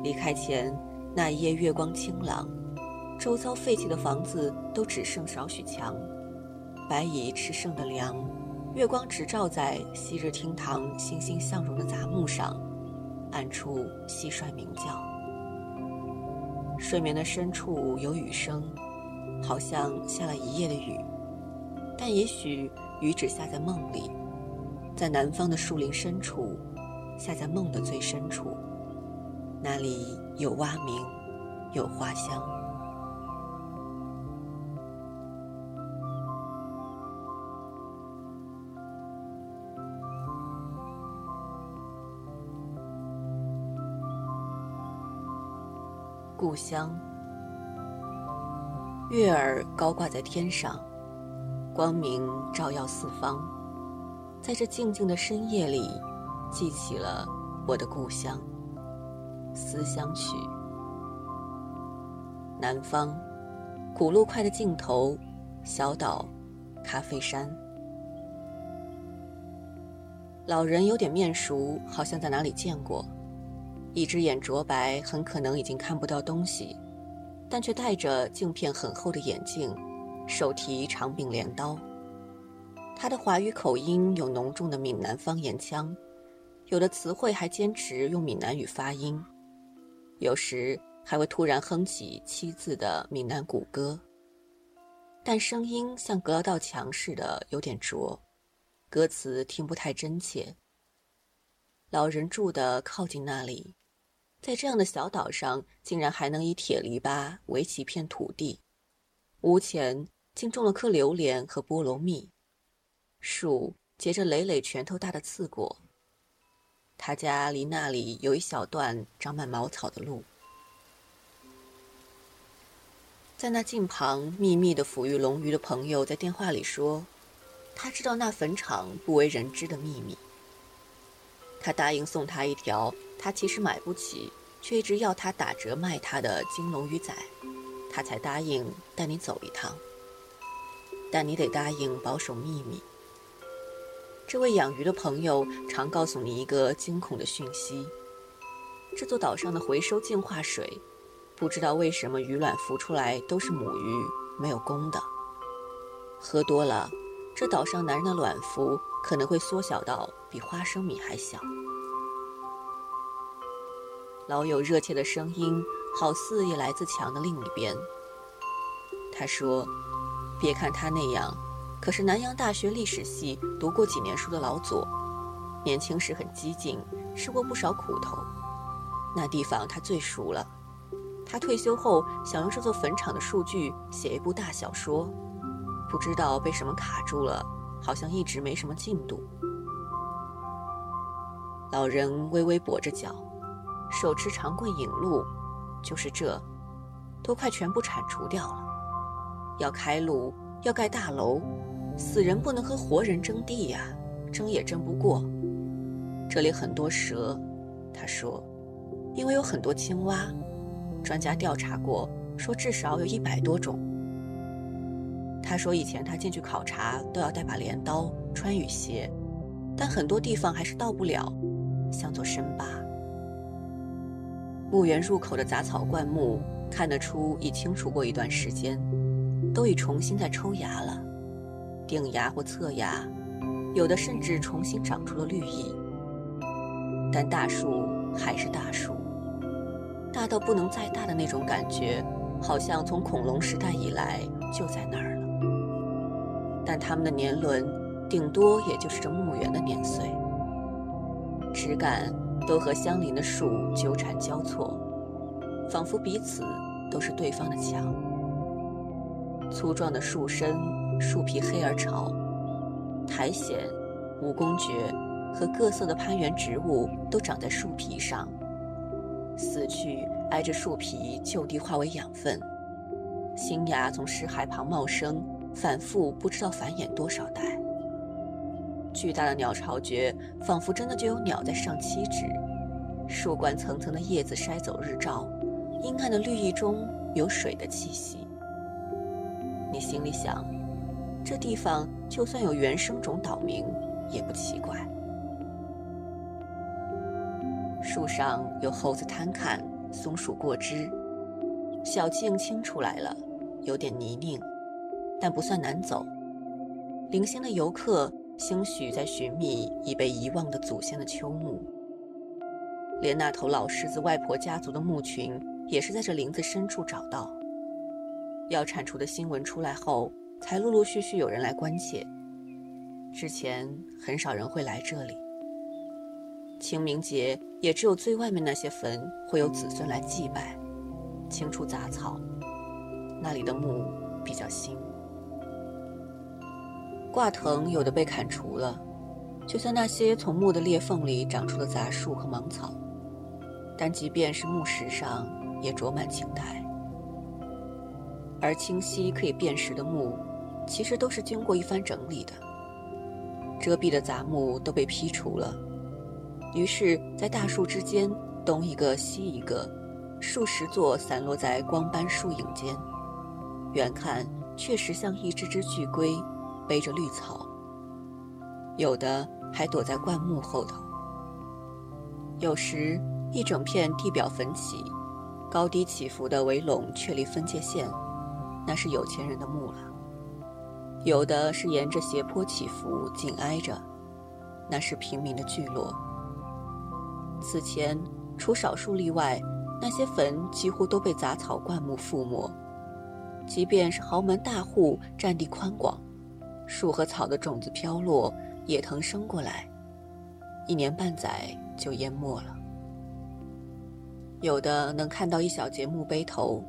离开前那一夜月光清朗，周遭废弃的房子都只剩少许墙，白蚁吃剩的粮，月光只照在昔日厅堂欣欣向荣的杂木上，暗处蟋蟀鸣叫。睡眠的深处有雨声，好像下了一夜的雨，但也许雨只下在梦里，在南方的树林深处，下在梦的最深处，那里有蛙鸣，有花香。故乡，月儿高挂在天上，光明照耀四方。在这静静的深夜里，记起了我的故乡。思乡曲。南方，古路快的尽头，小岛，咖啡山。老人有点面熟，好像在哪里见过。一只眼浊白，很可能已经看不到东西，但却戴着镜片很厚的眼镜，手提长柄镰刀。他的华语口音有浓重的闽南方言腔，有的词汇还坚持用闽南语发音，有时还会突然哼起七字的闽南古歌，但声音像隔了道墙似的，有点浊，歌词听不太真切。老人住的靠近那里。在这样的小岛上，竟然还能以铁篱笆围起一片土地，屋前竟种了棵榴莲和菠萝蜜，树结着累累拳头大的刺果。他家离那里有一小段长满茅草的路，在那近旁秘密的抚育龙鱼的朋友在电话里说，他知道那坟场不为人知的秘密。他答应送他一条。他其实买不起，却一直要他打折卖他的金龙鱼仔，他才答应带你走一趟。但你得答应保守秘密。这位养鱼的朋友常告诉你一个惊恐的讯息：这座岛上的回收净化水，不知道为什么鱼卵浮出来都是母鱼，没有公的。喝多了，这岛上男人的卵浮可能会缩小到比花生米还小。老友热切的声音，好似也来自墙的另一边。他说：“别看他那样，可是南洋大学历史系读过几年书的老左，年轻时很激进，吃过不少苦头。那地方他最熟了。他退休后想用这座坟场的数据写一部大小说，不知道被什么卡住了，好像一直没什么进度。”老人微微跛着脚。手持长棍引路，就是这，都快全部铲除掉了。要开路，要盖大楼，死人不能和活人争地呀，争也争不过。这里很多蛇，他说，因为有很多青蛙。专家调查过，说至少有一百多种。他说以前他进去考察都要带把镰刀，穿雨鞋，但很多地方还是到不了，像座深坝。墓园入口的杂草灌木，看得出已清除过一段时间，都已重新在抽芽了，顶芽或侧芽，有的甚至重新长出了绿意。但大树还是大树，大到不能再大的那种感觉，好像从恐龙时代以来就在那儿了。但它们的年轮顶多也就是这墓园的年岁，枝干都和相邻的树纠缠交错，仿佛彼此都是对方的墙。粗壮的树身，树皮黑而潮，苔藓、蜈蚣蕨和各色的攀援植物都长在树皮上，死去挨着树皮就地化为养分，新芽从尸骸旁茂生，反复不知道繁衍多少代。巨大的鸟巢蕨仿佛真的就有鸟在上栖止，树冠层层的叶子筛走日照，阴暗的绿意中有水的气息。你心里想，这地方就算有原生种岛民，也不奇怪。树上有猴子贪看，松鼠过枝，小径清出来了，有点泥泞，但不算难走。零星的游客兴许在寻觅已被遗忘的祖先的秋墓，连那头老狮子外婆家族的墓群，也是在这林子深处找到。要铲除的新闻出来后，才陆陆续续有人来关切。之前很少人会来这里。清明节也只有最外面那些坟会有子孙来祭拜，清除杂草。那里的墓比较新，挂藤有的被砍除了，就像那些从墓的裂缝里长出的杂树和芒草。但即便是墓石上，也着满青苔。而清晰可以辨识的墓，其实都是经过一番整理的。遮蔽的杂木都被劈除了，于是，在大树之间，东一个西一个，数十座散落在光斑树影间，远看确实像一只只巨龟，背着绿草。有的还躲在灌木后头。有时，一整片地表坟起，高低起伏的围拢确立分界线。那是有钱人的墓了，有的是沿着斜坡起伏，紧挨着，那是平民的聚落。此前，除少数例外，那些坟几乎都被杂草灌木覆没。即便是豪门大户，占地宽广，树和草的种子飘落，野藤生过来，一年半载就淹没了。有的能看到一小节墓碑头。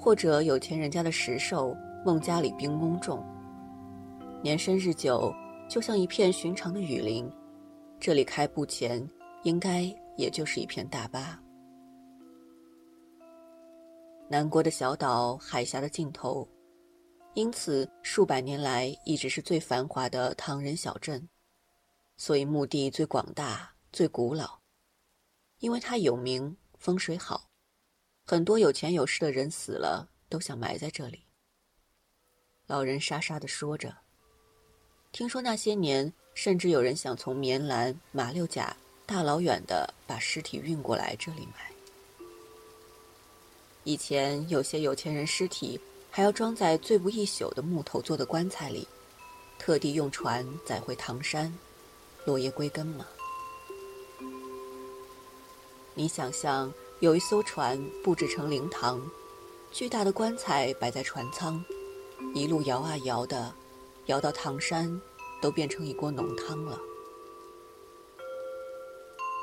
或者有钱人家的石兽，孟家里兵工重，年深日久，就像一片寻常的雨林。这里开埠前，应该也就是一片大巴。南国的小岛，海峡的尽头，因此数百年来一直是最繁华的唐人小镇，所以墓地最广大、最古老，因为它有名，风水好。很多有钱有势的人死了，都想埋在这里。老人沙沙地说着。听说那些年，甚至有人想从棉兰、马六甲大老远的把尸体运过来这里埋。以前有些有钱人尸体还要装在最不易朽的木头做的棺材里，特地用船载回唐山，落叶归根嘛。你想象。有一艘船布置成灵堂，巨大的棺材摆在船舱，一路摇啊摇的，摇到唐山，都变成一锅浓汤了。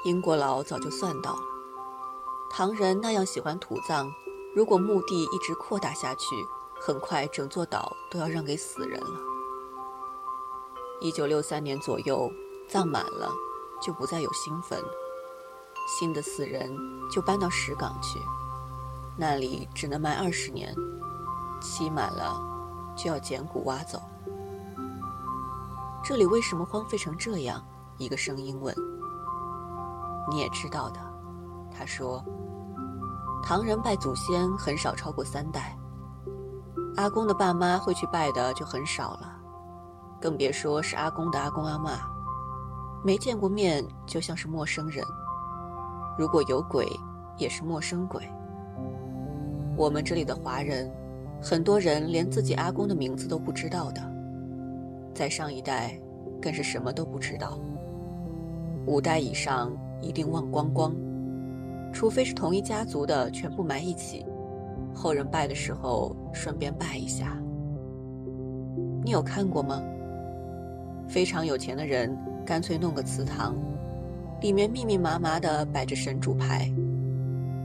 英国佬早就算到了，唐人那样喜欢土葬，如果墓地一直扩大下去，很快整座岛都要让给死人了。一九六三年左右，葬满了，就不再有新坟。新的死人就搬到石岗去，那里只能埋二十年，期满了就要捡骨挖走。这里为什么荒废成这样？一个声音问。你也知道的，他说，唐人拜祖先很少超过三代，阿公的爸妈会去拜的就很少了，更别说是阿公的阿公阿妈，没见过面就像是陌生人。如果有鬼，也是陌生鬼。我们这里的华人，很多人连自己阿公的名字都不知道的，在上一代，更是什么都不知道。五代以上一定忘光光，除非是同一家族的全部埋一起，后人拜的时候顺便拜一下。你有看过吗？非常有钱的人干脆弄个祠堂，里面密密麻麻的摆着神主牌，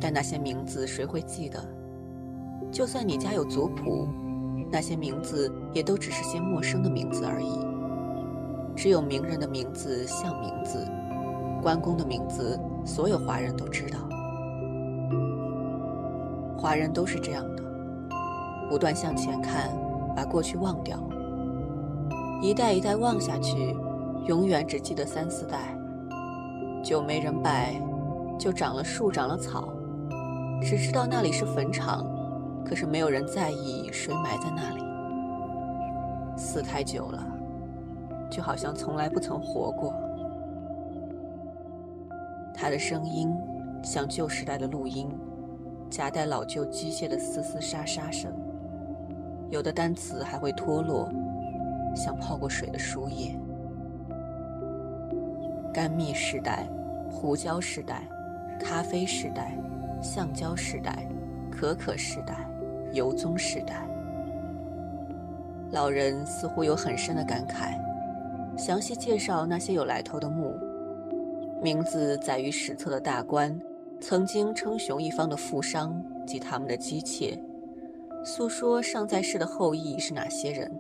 但那些名字谁会记得？就算你家有族谱，那些名字也都只是些陌生的名字而已。只有名人的名字像名字，关公的名字所有华人都知道。华人都是这样的，不断向前看，把过去忘掉。一代一代望下去，永远只记得三四代，就没人拜，就长了树，长了草，只知道那里是坟场。可是没有人在意谁埋在那里。死太久了，就好像从来不曾活过。他的声音像旧时代的录音，夹带老旧机械的嘶嘶沙沙声。有的单词还会脱落，像泡过水的书页。甘蜜时代，胡椒时代，咖啡时代，橡胶时代，可可时代。油棕时代，老人似乎有很深的感慨，详细介绍那些有来头的墓，名字载于史册的大官，曾经称雄一方的富商及他们的姬妾，诉说尚在世的后裔是哪些人。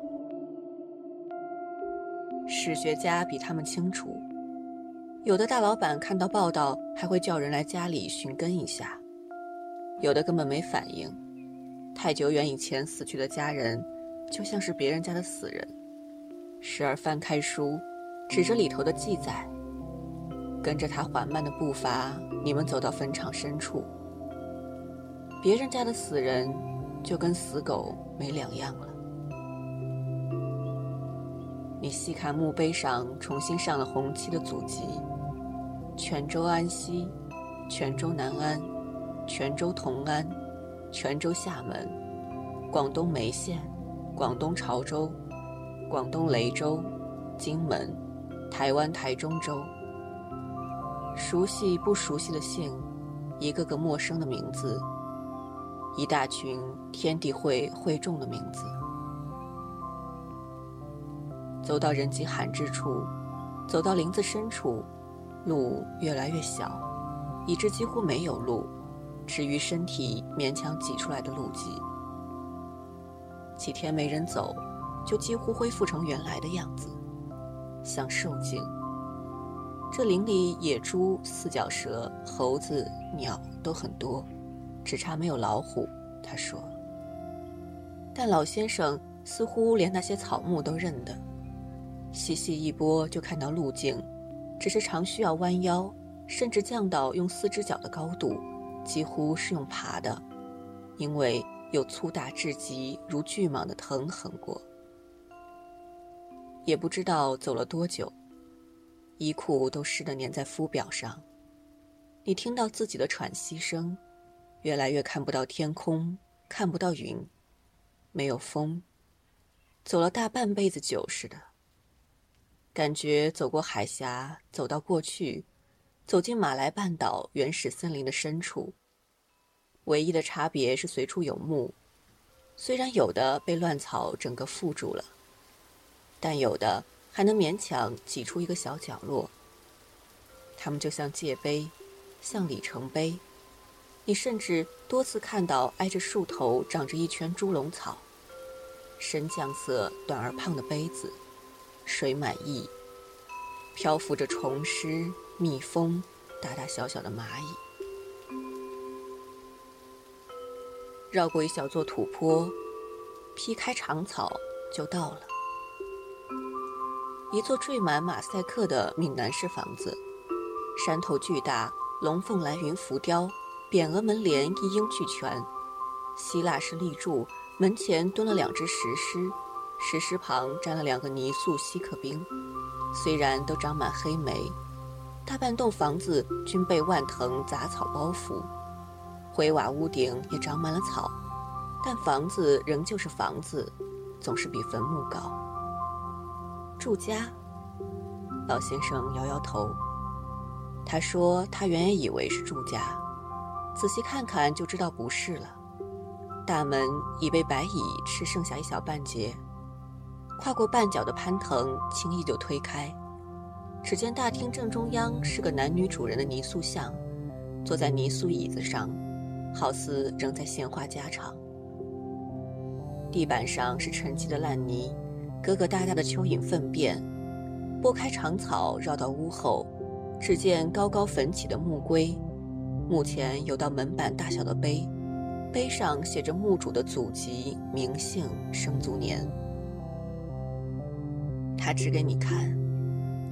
史学家比他们清楚，有的大老板看到报道还会叫人来家里寻根一下，有的根本没反应。太久远以前死去的家人，就像是别人家的死人，时而翻开书，指着里头的记载，跟着他缓慢的步伐，你们走到坟场深处。别人家的死人，就跟死狗没两样了。你细看墓碑上重新上了红漆的祖籍：泉州安溪、泉州南安、泉州同安。泉州、厦门、广东梅县、广东潮州、广东雷州、金门、台湾台中州，熟悉不熟悉的姓，一个个陌生的名字，一大群天地会会众的名字。走到人迹罕至处，走到林子深处，路越来越小，以致几乎没有路。至于身体勉强挤出来的路迹，几天没人走，就几乎恢复成原来的样子，像受惊。这林里野猪、四脚蛇、猴子、鸟都很多，只差没有老虎。他说。但老先生似乎连那些草木都认得，细细一拨就看到路径，只是常需要弯腰，甚至降到用四只脚的高度。几乎是用爬的，因为有粗大至极如巨蟒的藤横过。也不知道走了多久，衣裤都湿得粘在肤表上。你听到自己的喘息声，越来越看不到天空，看不到云，没有风，走了大半辈子酒似的。感觉走过海峡，走到过去。走进马来半岛原始森林的深处，唯一的差别是随处有木，虽然有的被乱草整个覆住了，但有的还能勉强挤出一个小角落。它们就像界碑，像里程碑。你甚至多次看到挨着树头长着一圈猪笼草，深酱色、短而胖的杯子，水满溢，漂浮着虫尸。蜜蜂，大大小小的蚂蚁，绕过一小座土坡，劈开长草就到了。一座缀满马赛克的闽南式房子，山头巨大，龙凤来云浮雕，匾额门帘一应俱全。希腊式立柱，门前蹲了两只石狮，石狮旁站了两个泥塑稀客兵，虽然都长满黑莓。大半栋房子均被万藤杂草包覆，灰瓦屋顶也长满了草，但房子仍旧是房子，总是比坟墓高。住家，老先生摇摇头。他说他原也以为是住家，仔细看看就知道不是了。大门已被白蚁吃剩下一小半截，跨过绊脚的攀藤，轻易就推开。只见大厅正中央是个男女主人的泥塑像，坐在泥塑椅子上，好似仍在闲话家常。地板上是沉积的烂泥，疙疙瘩瘩的蚯蚓粪便。拨开长草，绕到屋后，只见高高焚起的木龟，墓前有道门板大小的碑，碑上写着墓主的祖籍、名姓、生卒年。他指给你看，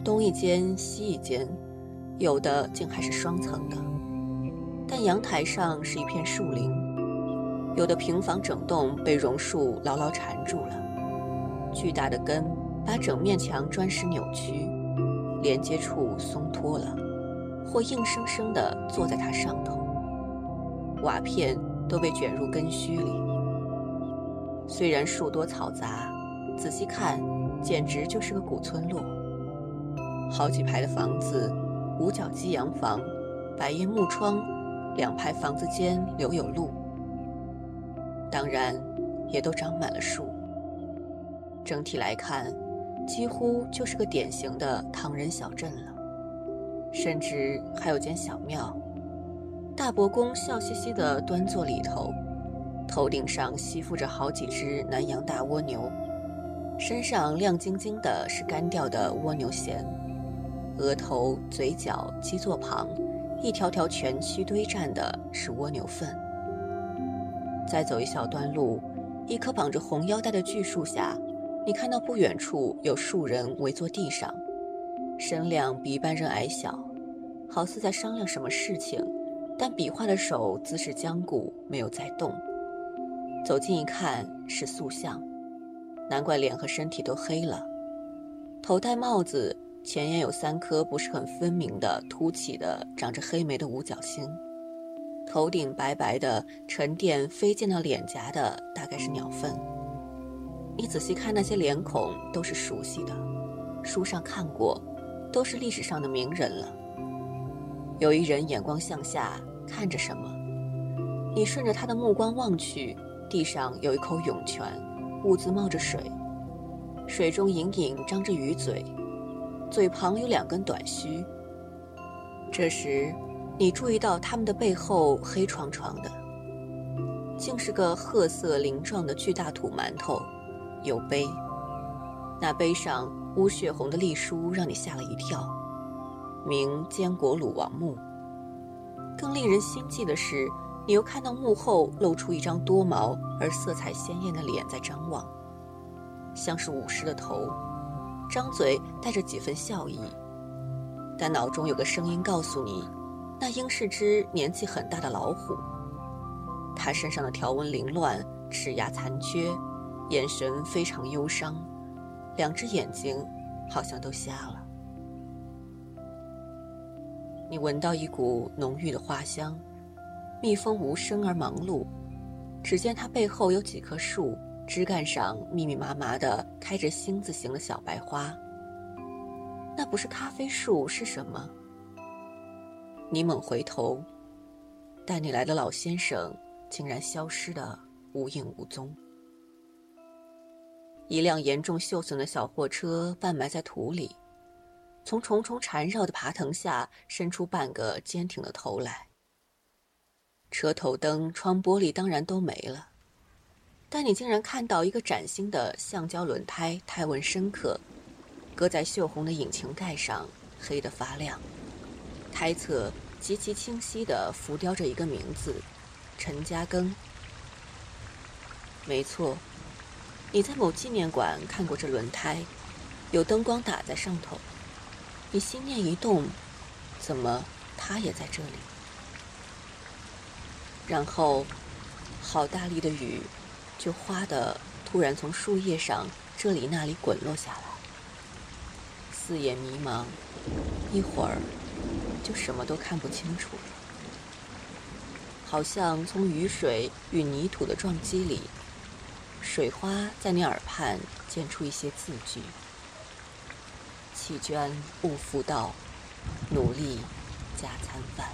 东一间，西一间，有的竟还是双层的。但阳台上是一片树林，有的平房整栋被榕树牢牢缠住了，巨大的根。把整面墙砖石扭曲，连接处松脱了，或硬生生地坐在它上头。瓦片都被卷入根须里。虽然树多草杂，仔细看，简直就是个古村落。好几排的房子，五角鸡洋房，百叶木窗，两排房子间留有路。当然，也都长满了树。整体来看。几乎就是个典型的唐人小镇了，甚至还有间小庙。大伯公笑嘻嘻地端坐里头，头顶上吸附着好几只南洋大蜗牛，身上亮晶晶的是干掉的蜗牛涎，额头、嘴角、基座旁，一条条蜷曲堆栈的是蜗牛粪。再走一小段路，一棵绑着红腰带的巨树下。你看到不远处有数人围坐地上，身量比一般人矮小，好似在商量什么事情，但比划的手姿势僵固，没有在动。走近一看，是塑像，难怪脸和身体都黑了。头戴帽子，前沿有三颗不是很分明的凸起的、长着黑莓的五角星，头顶白白的沉淀飞溅到脸颊的，大概是鸟粪。你仔细看那些脸孔，都是熟悉的，书上看过，都是历史上的名人了。有一人眼光向下看着什么，你顺着他的目光望去，地上有一口涌泉，兀自冒着水，水中隐隐张着鱼嘴，嘴旁有两根短须。这时，你注意到他们的背后黑床床的，竟是个褐色鳞状的巨大土馒头。有碑，那碑上乌血红的隶书让你吓了一跳，名坚果鲁王墓。更令人心悸的是，你又看到墓后露出一张多毛而色彩鲜艳的脸在张望，像是武士的头，张嘴带着几分笑意。但脑中有个声音告诉你，那应是只年纪很大的老虎。它身上的条纹凌乱，齿牙残缺。眼神非常忧伤，两只眼睛好像都瞎了。你闻到一股浓郁的花香，蜜蜂无声而忙碌。只见它背后有几棵树，枝干上密密麻麻的开着星字形的小白花。那不是咖啡树是什么？你猛回头，带你来的老先生竟然消失的无影无踪。一辆严重锈损的小货车半埋在土里，从重重缠绕的爬藤下伸出半个坚挺的头来。车头灯、窗玻璃当然都没了，但你竟然看到一个崭新的橡胶轮胎，胎纹深刻，搁在锈红的引擎盖上，黑得发亮。胎侧极其清晰地浮雕着一个名字：陈嘉庚。没错。你在某纪念馆看过这轮胎，有灯光打在上头。你心念一动，怎么它也在这里？然后，好大力的雨，就哗的突然从树叶上这里那里滚落下来。四眼迷茫，一会儿就什么都看不清楚了，好像从雨水与泥土的撞击里。水花在你耳畔溅出一些字句：“弃捐勿复道，努力加餐饭。”